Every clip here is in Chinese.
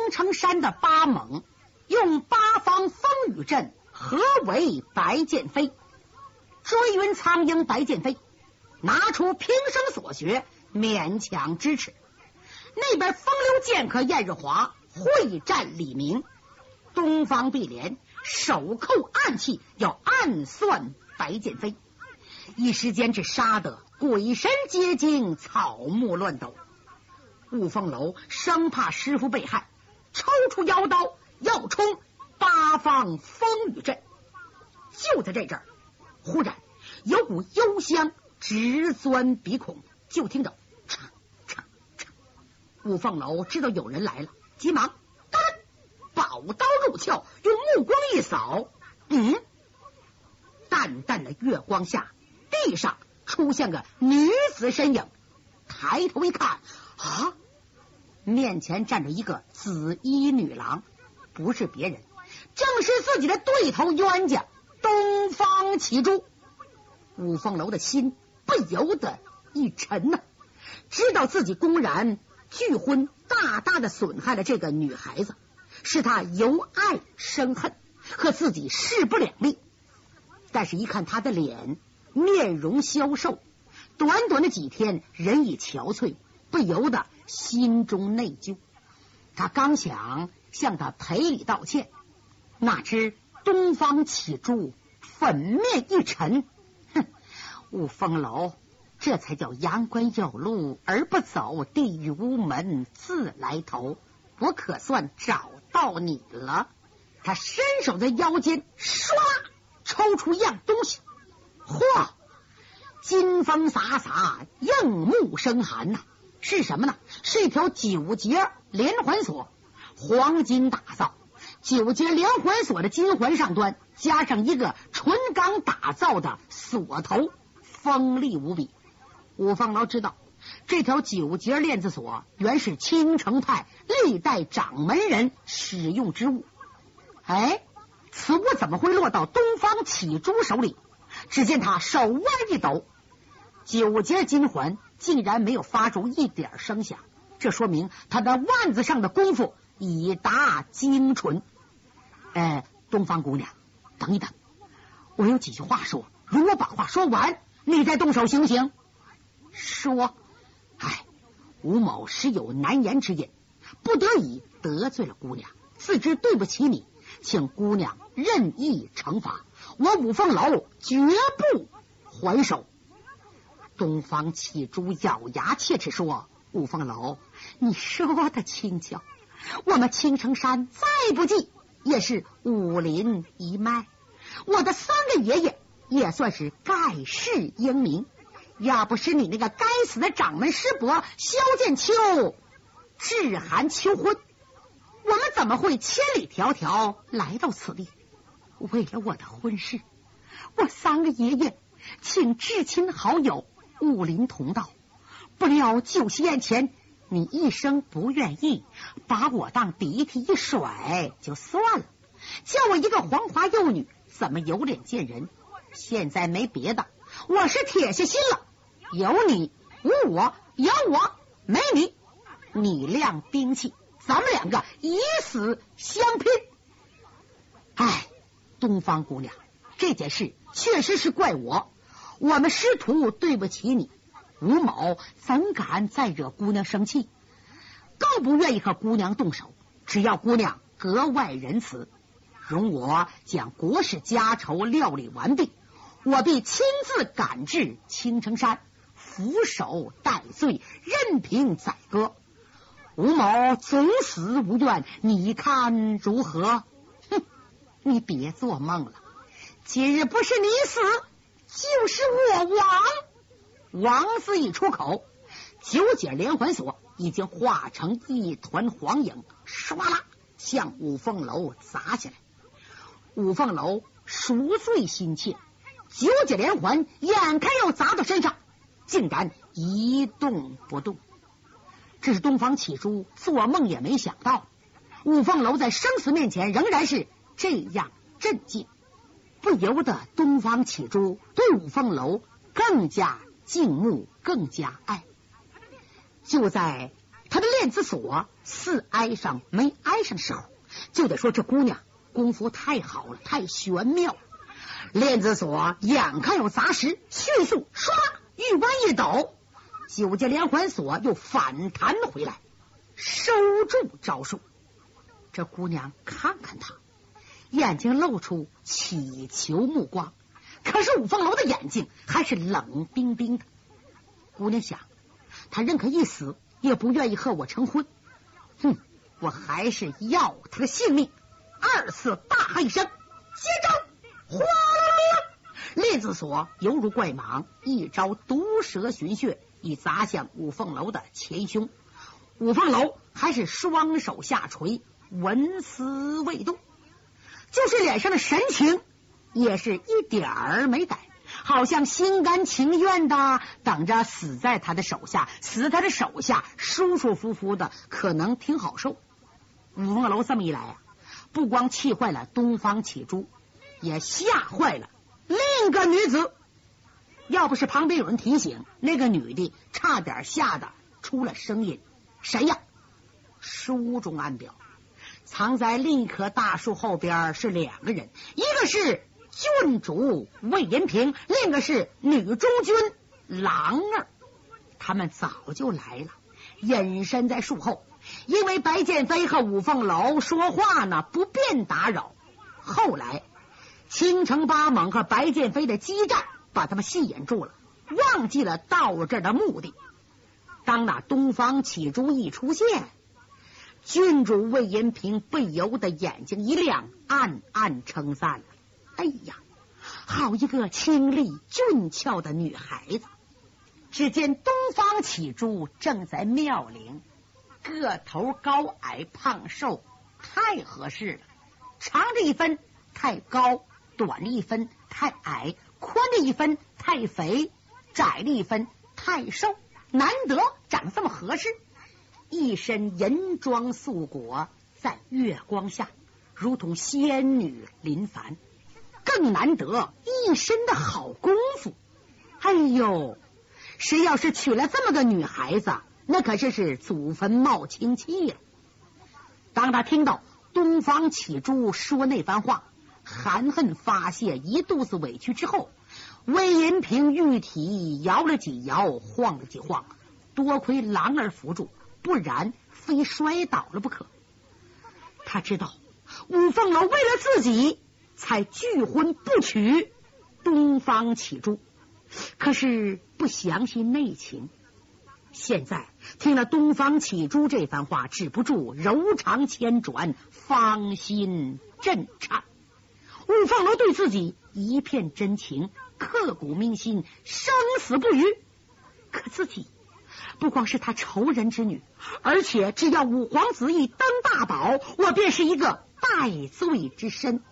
青城山的八猛，用八方风雨阵合围白剑飞，追云苍鹰白剑飞拿出平生所学，勉强支持。那边风流剑客燕日华会战李明，东方碧莲手扣暗器，要暗算白剑飞。一时间，这杀得鬼神皆惊，草木乱抖。雾凤楼生怕师傅被害，抽出腰刀要冲八方风雨阵。就在这阵儿，忽然有股幽香直钻鼻孔，就听着嚓嚓嚓。五凤楼知道有人来了，急忙宝刀入鞘，用目光一扫，嗯，淡淡的月光下。地上出现个女子身影，抬头一看，啊，面前站着一个紫衣女郎，不是别人，正是自己的对头冤家东方启珠。五凤楼的心不由得一沉呐，知道自己公然拒婚，大大的损害了这个女孩子，使他由爱生恨，和自己势不两立。但是，一看他的脸。面容消瘦，短短的几天，人已憔悴，不由得心中内疚。他刚想向他赔礼道歉，哪知东方启珠粉面一沉，哼，雾峰楼，这才叫阳关有路而不走，地狱无门自来投。我可算找到你了。他伸手在腰间，唰，抽出一样东西。嚯！金风洒洒，映目生寒呐！是什么呢？是一条九节连环锁，黄金打造。九节连环锁的金环上端加上一个纯钢打造的锁头，锋利无比。五凤楼知道，这条九节链子锁原是青城派历代掌门人使用之物。哎，此物怎么会落到东方启珠手里？只见他手腕一抖，九节金环竟然没有发出一点声响，这说明他的腕子上的功夫已达精纯。哎，东方姑娘，等一等，我有几句话说，如果把话说完，你再动手行不行？说，哎，吴某实有难言之隐，不得已得罪了姑娘，自知对不起你，请姑娘任意惩罚。我五凤楼绝不还手。东方启珠咬牙切齿说：“五凤楼，你说的轻巧，我们青城山再不济也是武林一脉，我的三个爷爷也算是盖世英名。要不是你那个该死的掌门师伯萧剑秋致函求婚，我们怎么会千里迢迢来到此地？”为了我的婚事，我三个爷爷请至亲好友武林同道，不料酒席宴前，你一声不愿意，把我当鼻涕一甩就算了，叫我一个黄花幼女怎么有脸见人？现在没别的，我是铁下心了，有你无我，有我没你，你亮兵器，咱们两个以死相拼。哎。东方姑娘，这件事确实是怪我，我们师徒对不起你。吴某怎敢再惹姑娘生气？更不愿意和姑娘动手。只要姑娘格外仁慈，容我将国事家仇料理完毕，我必亲自赶至青城山，俯首戴罪，任凭宰割。吴某总死无怨，你看如何？哼你别做梦了，今日不是你死，就是我亡。王字一出口，九节连环锁已经化成一团黄影，唰啦向五凤楼砸下来。五凤楼赎罪心切，九节连环眼看要砸到身上，竟然一动不动。这是东方启珠做梦也没想到，五凤楼在生死面前仍然是。这样镇静，不由得东方启珠对五凤楼更加敬慕，更加爱。就在他的链子锁似挨上没挨上的时候，就得说这姑娘功夫太好了，太玄妙。链子锁眼看有砸实，迅速唰玉弯一抖，九节连环锁又反弹回来，收住招数。这姑娘看看他，眼睛露出乞求目光，可是五凤楼的眼睛还是冷冰冰的。姑娘想，他宁可一死，也不愿意和我成婚。哼，我还是要他的性命。二次大喊一声：“接招！”哗啦啦！链子锁犹如怪蟒，一招毒蛇寻穴，已砸向五凤楼的前胸。五凤楼还是双手下垂，纹丝未动，就是脸上的神情也是一点儿没改，好像心甘情愿的等着死在他的手下，死他的手下，舒舒服服的，可能挺好受。五凤楼这么一来啊，不光气坏了东方启珠，也吓坏了。另一个女子，要不是旁边有人提醒，那个女的差点吓得出了声音。谁呀？书中暗表，藏在另一棵大树后边是两个人，一个是郡主魏延平，另一个是女中军郎儿。他们早就来了，隐身在树后，因为白剑飞和五凤楼说话呢，不便打扰。后来。青城八猛和白剑飞的激战把他们吸引住了，忘记了到这儿的目的。当那东方启珠一出现，郡主魏延平不由得眼睛一亮，暗暗称赞：“哎呀，好一个清丽俊俏的女孩子！”只见东方启珠正在妙龄，个头高矮胖瘦太合适了，长着一分太高。短了一分太矮，宽了一分太肥，窄了一分太瘦，难得长这么合适。一身银装素裹，在月光下如同仙女临凡，更难得一身的好功夫。哎呦，谁要是娶了这么个女孩子，那可是是祖坟冒青气了。当他听到东方启珠说那番话。含恨发泄一肚子委屈之后，魏银平玉体摇了几摇，晃了几晃，多亏狼儿扶住，不然非摔倒了不可。他知道五凤楼为了自己才拒婚不娶东方启珠，可是不详细内情。现在听了东方启珠这番话，止不住柔肠千转，芳心震颤。五凤楼对自己一片真情，刻骨铭心，生死不渝。可自己不光是他仇人之女，而且只要五皇子一登大宝，我便是一个戴罪之身。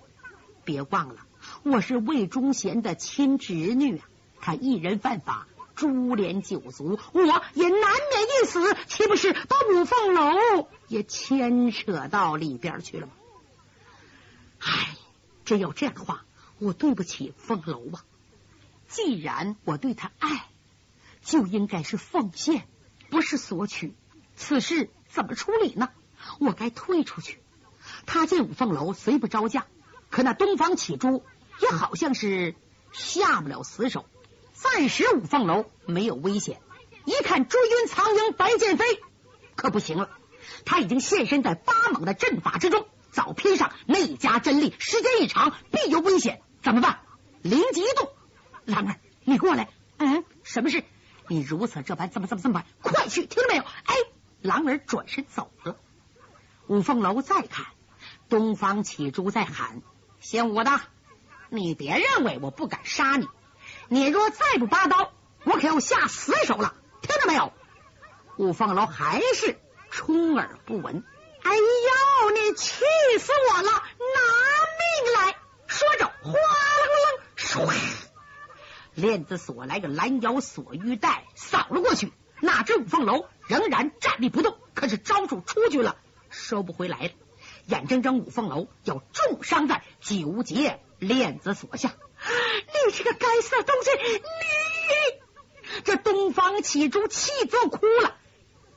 别忘了，我是魏忠贤的亲侄女啊！他一人犯法，株连九族，我也难免一死，岂不是把五凤楼也牵扯到里边去了吗？唉。真要这样的话，我对不起凤楼啊！既然我对他爱，就应该是奉献，不是索取。此事怎么处理呢？我该退出去。他进五凤楼虽不招架，可那东方启珠也好像是下不了死手。暂时五凤楼没有危险，一看追云苍鹰白剑飞可不行了，他已经现身在八猛的阵法之中。早拼上内家真力，时间一长必有危险，怎么办？灵机一动，兰儿，你过来。嗯，什么事？你如此这般，怎么怎么这么办？快去，听到没有？哎，狼儿转身走了。五凤楼再看，东方启珠在喊：“姓武的，你别认为我不敢杀你，你若再不拔刀，我可要下死手了，听到没有？”五凤楼还是充耳不闻。哎呦，你气死我了！拿命来！说着，哗啦啦，唰，链子锁来个拦腰锁玉带，扫了过去。哪知五凤楼仍然站立不动，可是招数出去了，收不回来了。眼睁睁五凤楼要重伤在九节链子锁下。你这个该死的东西！你这东方启珠气都哭了。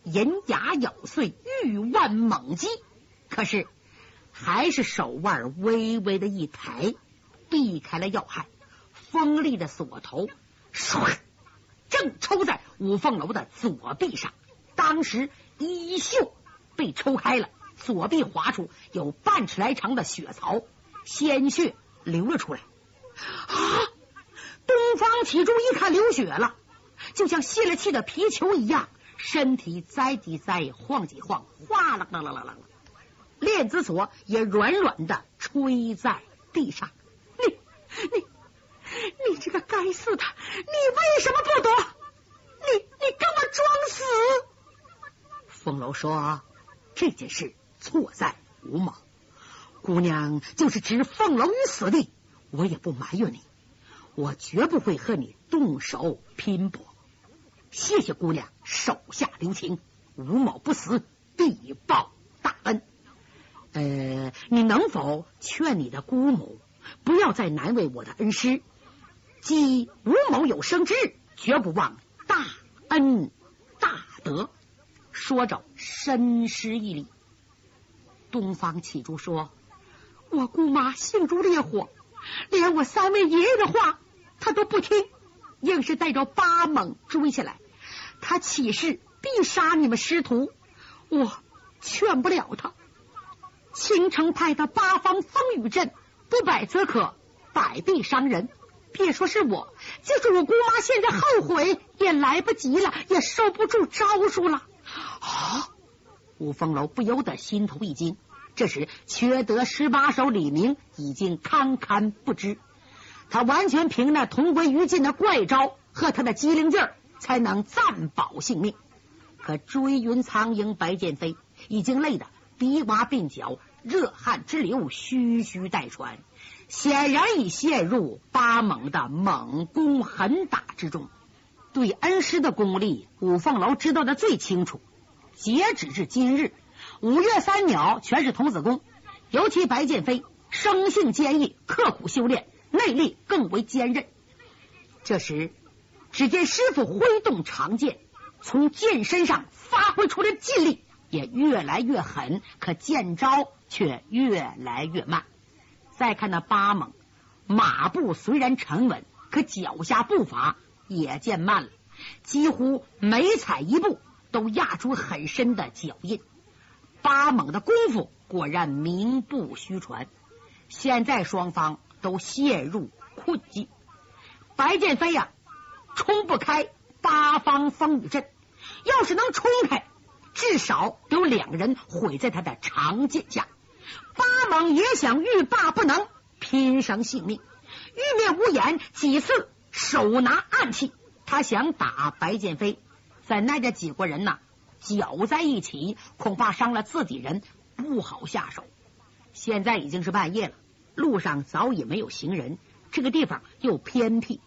银牙咬碎，玉腕猛击，可是还是手腕微微的一抬，避开了要害。锋利的锁头唰，正抽在五凤楼的左臂上。当时衣袖被抽开了，左臂划出有半尺来长的血槽，鲜血流了出来。啊！东方启珠一看流血了，就像泄了气的皮球一样，身体栽几栽，晃几晃，哗啦啦啦啦啦，链子锁也软软的吹在地上。你你。你这个该死的！你为什么不躲？你你跟我装死！凤楼说：“这件事错在吴某，姑娘就是置凤楼于死地，我也不埋怨你。我绝不会和你动手拼搏。谢谢姑娘手下留情，吴某不死必报大恩。呃，你能否劝你的姑母不要再难为我的恩师？”即吴某有生之日，绝不忘大恩大德。说着，深施一礼。东方启珠说：“我姑妈性如烈火，连我三位爷爷的话，她都不听，硬是带着八猛追下来。他起誓必杀你们师徒，我劝不了他。青城派的八方风雨阵，不摆则可，摆必伤人。”别说是我，就是我姑妈，现在后悔也来不及了，也收不住招数了。啊！五凤楼不由得心头一惊。这时，缺德十八手李明已经堪堪不知，他完全凭那同归于尽的怪招和他的机灵劲儿，才能暂保性命。可追云苍鹰白剑飞已经累得鼻洼鬓角，热汗直流，吁吁带喘。显然已陷入八猛的猛攻狠打之中。对恩师的功力，五凤楼知道的最清楚。截止至今日，五岳三鸟全是童子功，尤其白剑飞生性坚毅，刻苦修炼，内力更为坚韧。这时，只见师傅挥动长剑，从剑身上发挥出的劲力也越来越狠，可剑招却越来越慢。再看那八猛，马步虽然沉稳，可脚下步伐也渐慢了，几乎每踩一步都压出很深的脚印。八猛的功夫果然名不虚传。现在双方都陷入困境，白剑飞呀，冲不开八方风雨阵，要是能冲开，至少有两个人毁在他的长剑下。八猛也想欲罢不能，拼上性命。玉面无眼几次手拿暗器，他想打白剑飞，怎奈这几国人呐搅在一起，恐怕伤了自己人，不好下手。现在已经是半夜了，路上早已没有行人，这个地方又偏僻，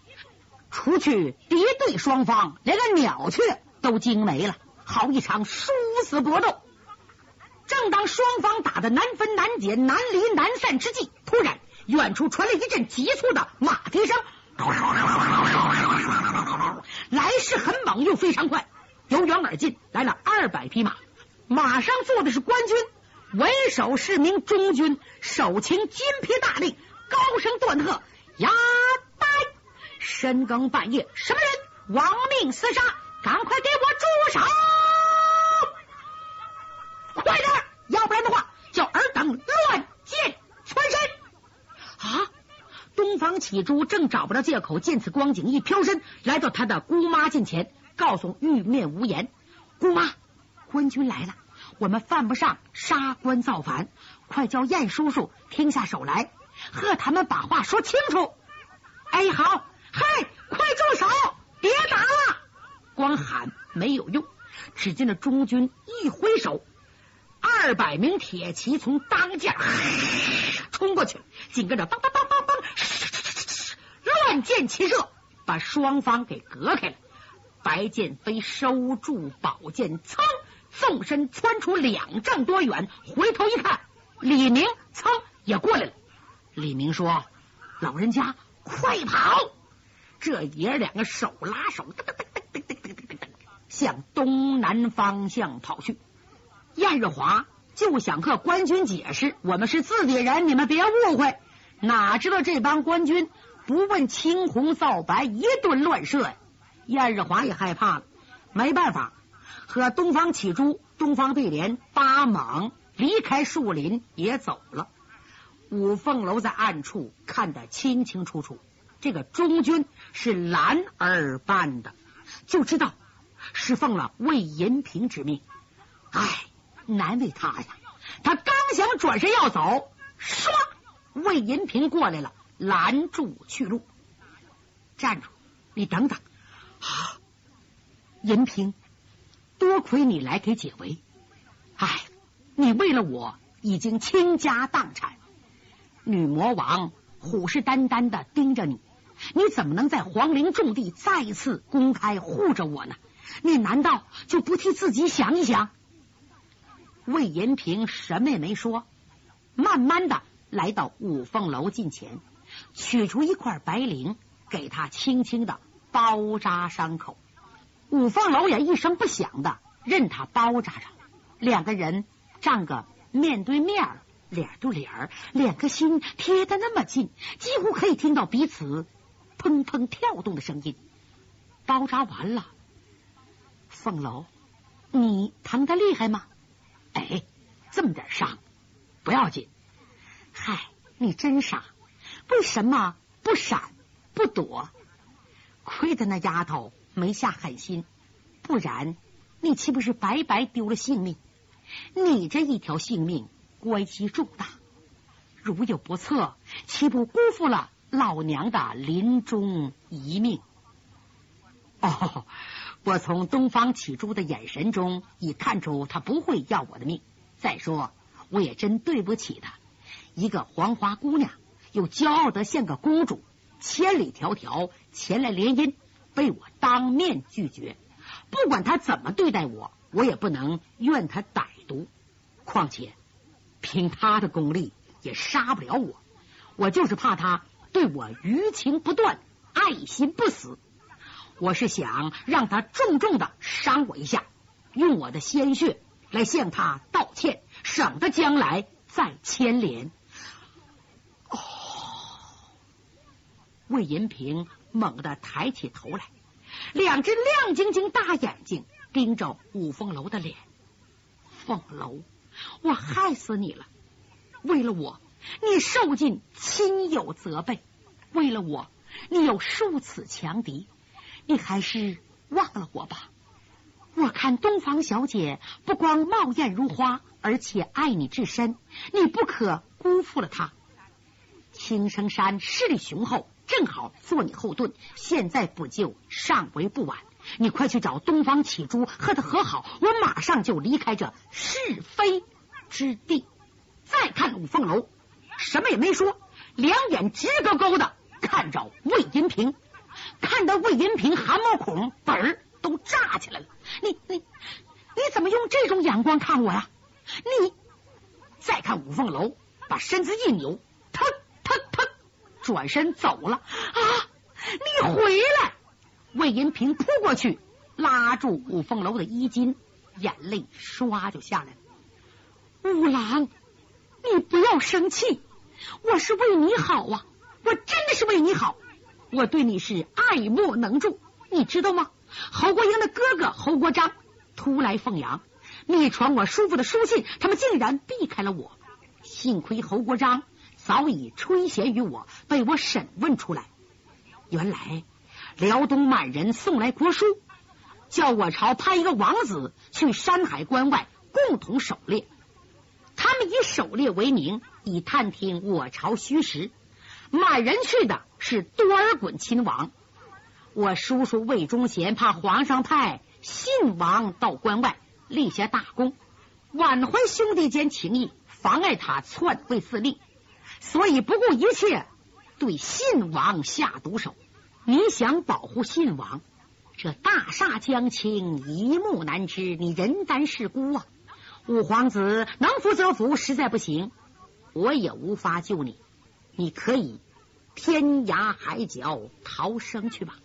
除去敌对双方，连个鸟雀都惊没了。好一场殊死搏斗！正当双方打的难分难解、难离难散之际，突然远处传来一阵急促的马蹄声，来势很猛又非常快，由远而近来了二百匹马，马上坐的是官军，为首是名中军，手擎金皮大令，高声断喝：“呀呆！深更半夜，什么人亡命厮杀？赶快给我住手！”快点，要不然的话，叫尔等乱箭穿身！啊！东方启珠正找不着借口，见此光景，一飘身来到他的姑妈近前，告诉玉面无言：“姑妈，官军来了，我们犯不上杀官造反，快叫燕叔叔停下手来，和他们把话说清楚。”哎，好，嘿，快住手，别打了！光喊没有用，只见那中军一挥手。二百名铁骑从当间冲过去，紧跟着梆梆梆梆梆，乱箭齐射，把双方给隔开了。白剑飞收住宝剑，噌，纵身窜出两丈多远，回头一看，李明噌也过来了。李明说：“老人家，快跑！”这爷两个手拉手，噔噔噔噔噔噔噔噔，向东南方向跑去。燕日华就想和官军解释，我们是自己人，你们别误会。哪知道这帮官军不问青红皂白，一顿乱射呀！燕日华也害怕了，没办法，和东方启珠、东方碧莲、八莽离开树林也走了。五凤楼在暗处看得清清楚楚，这个中军是蓝儿班的，就知道是奉了魏银平之命。唉，难为他呀！他刚想转身要走，唰，魏银平过来了，拦住去路。站住！你等等。啊，银平，多亏你来给解围。唉，你为了我已经倾家荡产。女魔王虎视眈眈的盯着你，你怎么能在皇陵重地再次公开护着我呢？你难道就不替自己想一想？魏延平什么也没说，慢慢的来到五凤楼近前，取出一块白绫，给他轻轻的包扎伤口。五凤楼也一声不响的任他包扎着，两个人站个面对面。脸对脸，两颗心贴的那么近，几乎可以听到彼此砰砰跳动的声音。包扎完了，凤楼，你疼的厉害吗？哎，这么点伤，不要紧。嗨，你真傻，为什么不闪不躲？亏得那丫头没下狠心，不然你岂不是白白丢了性命？你这一条性命。关系重大，如有不测，岂不辜负了老娘的临终遗命？哦，我从东方启珠的眼神中已看出他不会要我的命。再说，我也真对不起他，一个黄花姑娘，又骄傲的像个公主，千里迢迢前来联姻，被我当面拒绝。不管他怎么对待我，我也不能怨他歹毒。况且。凭他的功力也杀不了我，我就是怕他对我余情不断，爱心不死。我是想让他重重的伤我一下，用我的鲜血来向他道歉，省得将来再牵连。哦，魏银平猛地抬起头来，两只亮晶晶大眼睛盯着五凤楼的脸，凤楼。我害死你了！为了我，你受尽亲友责备；为了我，你有数次强敌。你还是忘了我吧。我看东方小姐不光貌艳如花，而且爱你至深，你不可辜负了她。青城山势力雄厚，正好做你后盾。现在补救尚为不晚。你快去找东方启珠和他和好，我马上就离开这是非之地。再看五凤楼，什么也没说，两眼直勾勾的看着魏银平，看到魏银平汗毛孔本儿都炸起来了。你你你怎么用这种眼光看我呀？你再看五凤楼，把身子一扭，腾腾腾，转身走了。啊！你回来！魏银平扑过去，拉住五凤楼的衣襟，眼泪唰就下来了。五郎，你不要生气，我是为你好啊！我真的是为你好，我对你是爱莫能助，你知道吗？侯国英的哥哥侯国璋突来凤阳，密传我叔父的书信，他们竟然避开了我。幸亏侯国璋早已垂涎于我，被我审问出来，原来。辽东满人送来国书，叫我朝派一个王子去山海关外共同狩猎。他们以狩猎为名，以探听我朝虚实。满人去的是多尔衮亲王。我叔叔魏忠贤怕皇上派信王到关外立下大功，挽回兄弟间情谊，妨碍他篡位自立，所以不顾一切对信王下毒手。你想保护信王，这大厦将倾，一目难知，你人单势孤啊！五皇子能服则服，实在不行，我也无法救你。你可以天涯海角逃生去吧。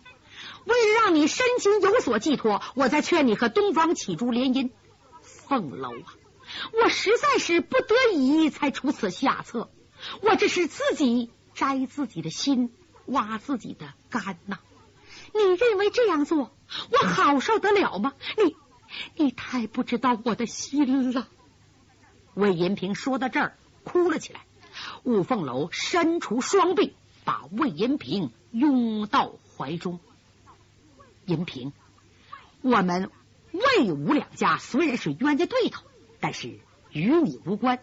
为了让你身心有所寄托，我再劝你和东方启珠联姻。凤楼啊，我实在是不得已才出此下策，我这是自己摘自己的心，挖自己的肝呐！你认为这样做我好受得了吗？你你太不知道我的心了。魏延平说到这儿，哭了起来。五凤楼伸出双臂，把魏延平拥到怀中。银平，我们魏吴两家虽然是冤家对头，但是与你无关。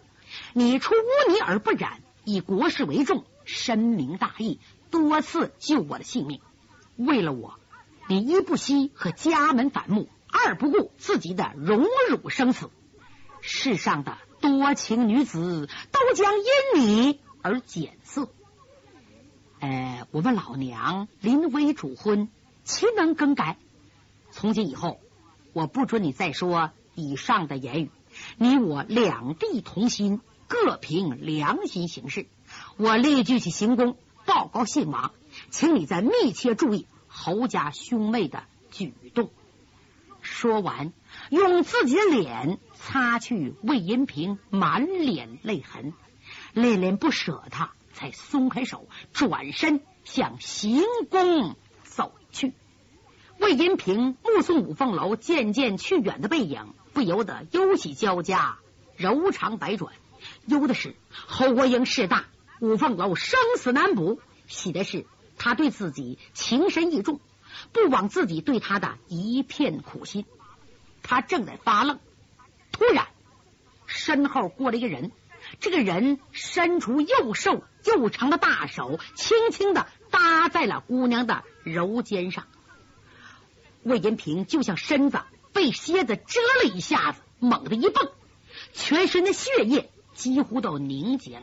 你出污泥而不染，以国事为重，深明大义，多次救我的性命。为了我，你一不惜和家门反目，二不顾自己的荣辱生死。世上的多情女子都将因你而减色。呃，我们老娘临危主婚。岂能更改？从今以后，我不准你再说以上的言语。你我两地同心，各凭良心行事。我立即去行宫报告信王，请你再密切注意侯家兄妹的举动。说完，用自己的脸擦去魏银平满脸泪痕，恋恋不舍，他才松开手，转身向行宫走。去，魏银平目送五凤楼渐渐去远的背影，不由得忧喜交加，柔肠百转。忧的是侯国英势大，五凤楼生死难卜；喜的是他对自己情深意重，不枉自己对他的一片苦心。他正在发愣，突然身后过来一个人，这个人伸出又瘦又长的大手，轻轻的搭在了姑娘的。柔肩上，魏延平就像身子被蝎子蛰了一下子，猛地一蹦，全身的血液几乎都凝结了。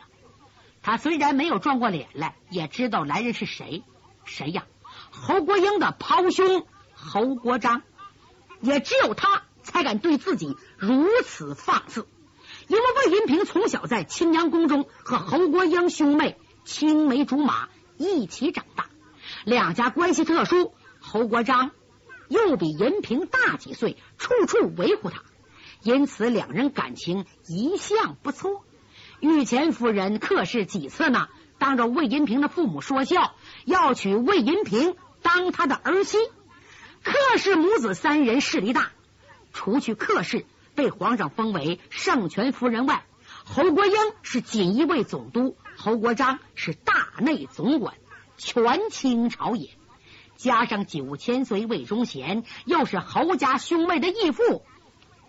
他虽然没有转过脸来，也知道来人是谁。谁呀？侯国英的胞兄侯国璋。也只有他才敢对自己如此放肆，因为魏延平从小在青阳宫中和侯国英兄妹青梅竹马一起长大。两家关系特殊，侯国璋又比银平大几岁，处处维护他，因此两人感情一向不错。御前夫人客氏几次呢，当着魏银平的父母说笑，要娶魏银平当他的儿媳。客氏母子三人势力大，除去客氏被皇上封为圣权夫人外，侯国英是锦衣卫总督，侯国璋是大内总管。权倾朝野，加上九千岁魏忠贤又是侯家兄妹的义父，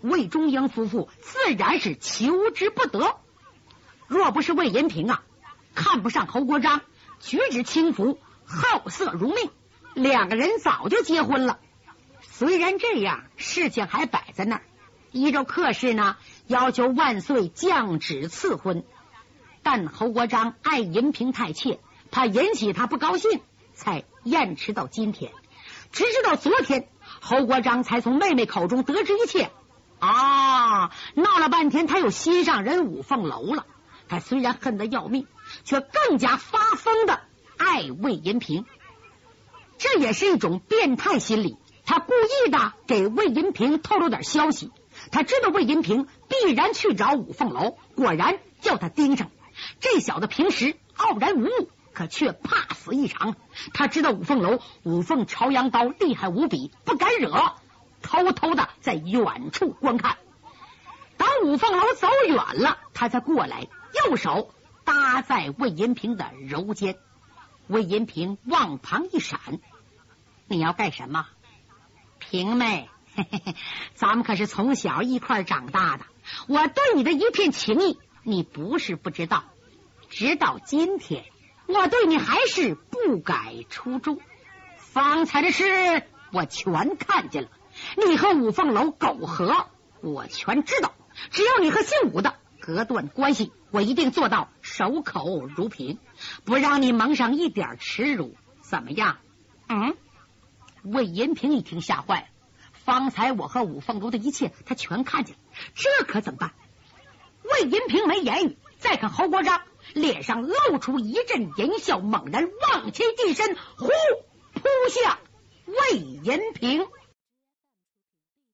魏忠英夫妇自然是求之不得。若不是魏延平啊，看不上侯国璋，举止轻浮，好色如命，两个人早就结婚了。虽然这样，事情还摆在那儿。依照客氏呢，要求万岁降旨赐婚，但侯国璋爱银平太妾。怕引起他不高兴，才延迟到今天。直至到昨天，侯国璋才从妹妹口中得知一切。啊，闹了半天，他又心上人五凤楼了。他虽然恨得要命，却更加发疯的爱魏银平。这也是一种变态心理。他故意的给魏银平透露点消息。他知道魏银平必然去找五凤楼，果然叫他盯上。这小子平时傲然无物。可却怕死异常。他知道五凤楼五凤朝阳刀厉害无比，不敢惹，偷偷的在远处观看。等五凤楼走远了，他才过来，右手搭在魏银平的柔肩。魏银平往旁一闪：“你要干什么？”平妹，嘿嘿嘿，咱们可是从小一块长大的，我对你的一片情谊，你不是不知道。直到今天。我对你还是不改初衷，方才的事我全看见了。你和五凤楼苟合，我全知道。只要你和姓武的隔断关系，我一定做到守口如瓶，不让你蒙上一点耻辱。怎么样？嗯？魏银平一听吓坏了。方才我和五凤楼的一切，他全看见了。这可怎么办？魏银平没言语，再看侯国璋。脸上露出一阵淫笑，猛然往其地身，呼扑向魏银平。